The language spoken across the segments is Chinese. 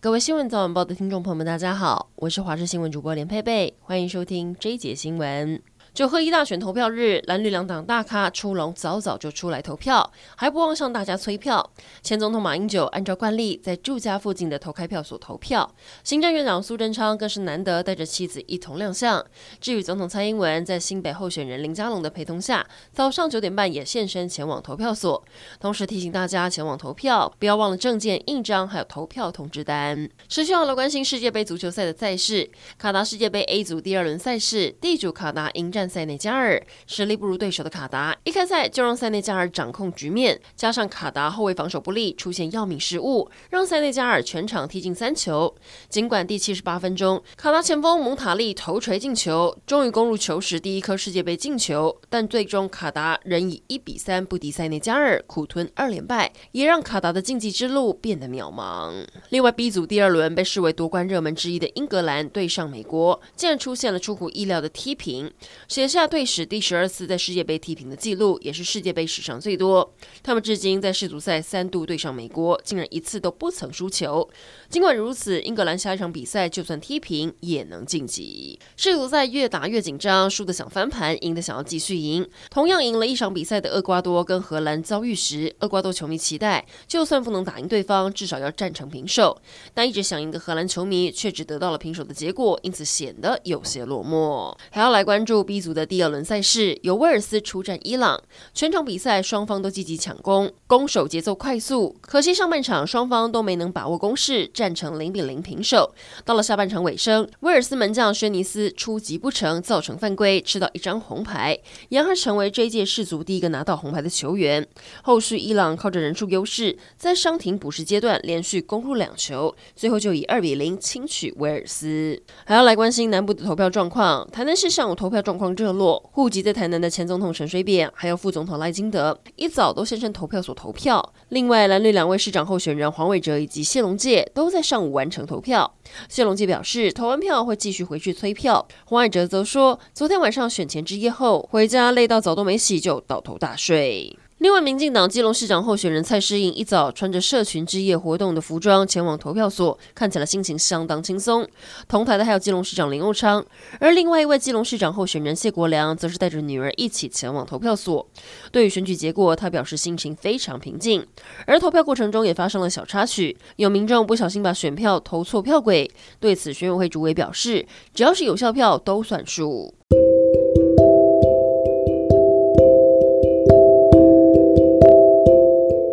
各位新闻早晚报的听众朋友们，大家好，我是华视新闻主播连佩佩，欢迎收听这一节新闻。九合一大选投票日，蓝绿两党大咖出笼，早早就出来投票，还不忘向大家催票。前总统马英九按照惯例在住家附近的投开票所投票，行政院长苏贞昌更是难得带着妻子一同亮相。至于总统蔡英文，在新北候选人林佳龙的陪同下，早上九点半也现身前往投票所，同时提醒大家前往投票，不要忘了证件、印章还有投票通知单。持续好了，关心世界杯足球赛的赛事，卡达世界杯 A 组第二轮赛事，地主卡达迎战。塞内加尔实力不如对手的卡达，一开赛就让塞内加尔掌控局面，加上卡达后卫防守不利，出现要命失误，让塞内加尔全场踢进三球。尽管第七十八分钟，卡达前锋蒙塔利头锤进球，终于攻入球史第一颗世界杯进球，但最终卡达仍以一比三不敌塞内加尔，苦吞二连败，也让卡达的晋级之路变得渺茫。另外，B 组第二轮被视为夺冠热门之一的英格兰对上美国，竟然出现了出乎意料的踢平。写下队史第十二次在世界杯踢平的纪录，也是世界杯史上最多。他们至今在世足赛三度对上美国，竟然一次都不曾输球。尽管如此，英格兰下一场比赛就算踢平也能晋级。世足赛越打越紧张，输的想翻盘，赢的想要继续赢。同样赢了一场比赛的厄瓜多跟荷兰遭遇时，厄瓜多球迷期待就算不能打赢对方，至少要战成平手。但一直想赢的荷兰球迷却只得到了平手的结果，因此显得有些落寞。还要来关注 B 组。组的第二轮赛事由威尔斯出战伊朗，全场比赛双方都积极抢攻，攻守节奏快速。可惜上半场双方都没能把握攻势，战成零比零平手。到了下半场尾声，威尔斯门将薛尼斯出击不成，造成犯规，吃到一张红牌，然而成为这一届世足第一个拿到红牌的球员。后续伊朗靠着人数优势，在伤停补时阶段连续攻入两球，最后就以二比零轻取威尔斯。还要来关心南部的投票状况，台南市上午投票状况。热络，户籍在台南的前总统陈水扁，还有副总统赖金德，一早都现身投票所投票。另外，蓝绿两位市长候选人黄伟哲以及谢龙介都在上午完成投票。谢龙介表示，投完票会继续回去催票。黄伟哲则说，昨天晚上选前之夜后，回家累到澡都没洗，就倒头大睡。另外，民进党基隆市长候选人蔡诗颖一早穿着社群之夜活动的服装前往投票所，看起来心情相当轻松。同台的还有基隆市长林佑昌，而另外一位基隆市长候选人谢国良则是带着女儿一起前往投票所。对于选举结果，他表示心情非常平静。而投票过程中也发生了小插曲，有民众不小心把选票投错票轨。对此，选委会主委表示，只要是有效票都算数。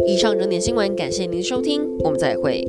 以上整点新闻，感谢您的收听，我们再会。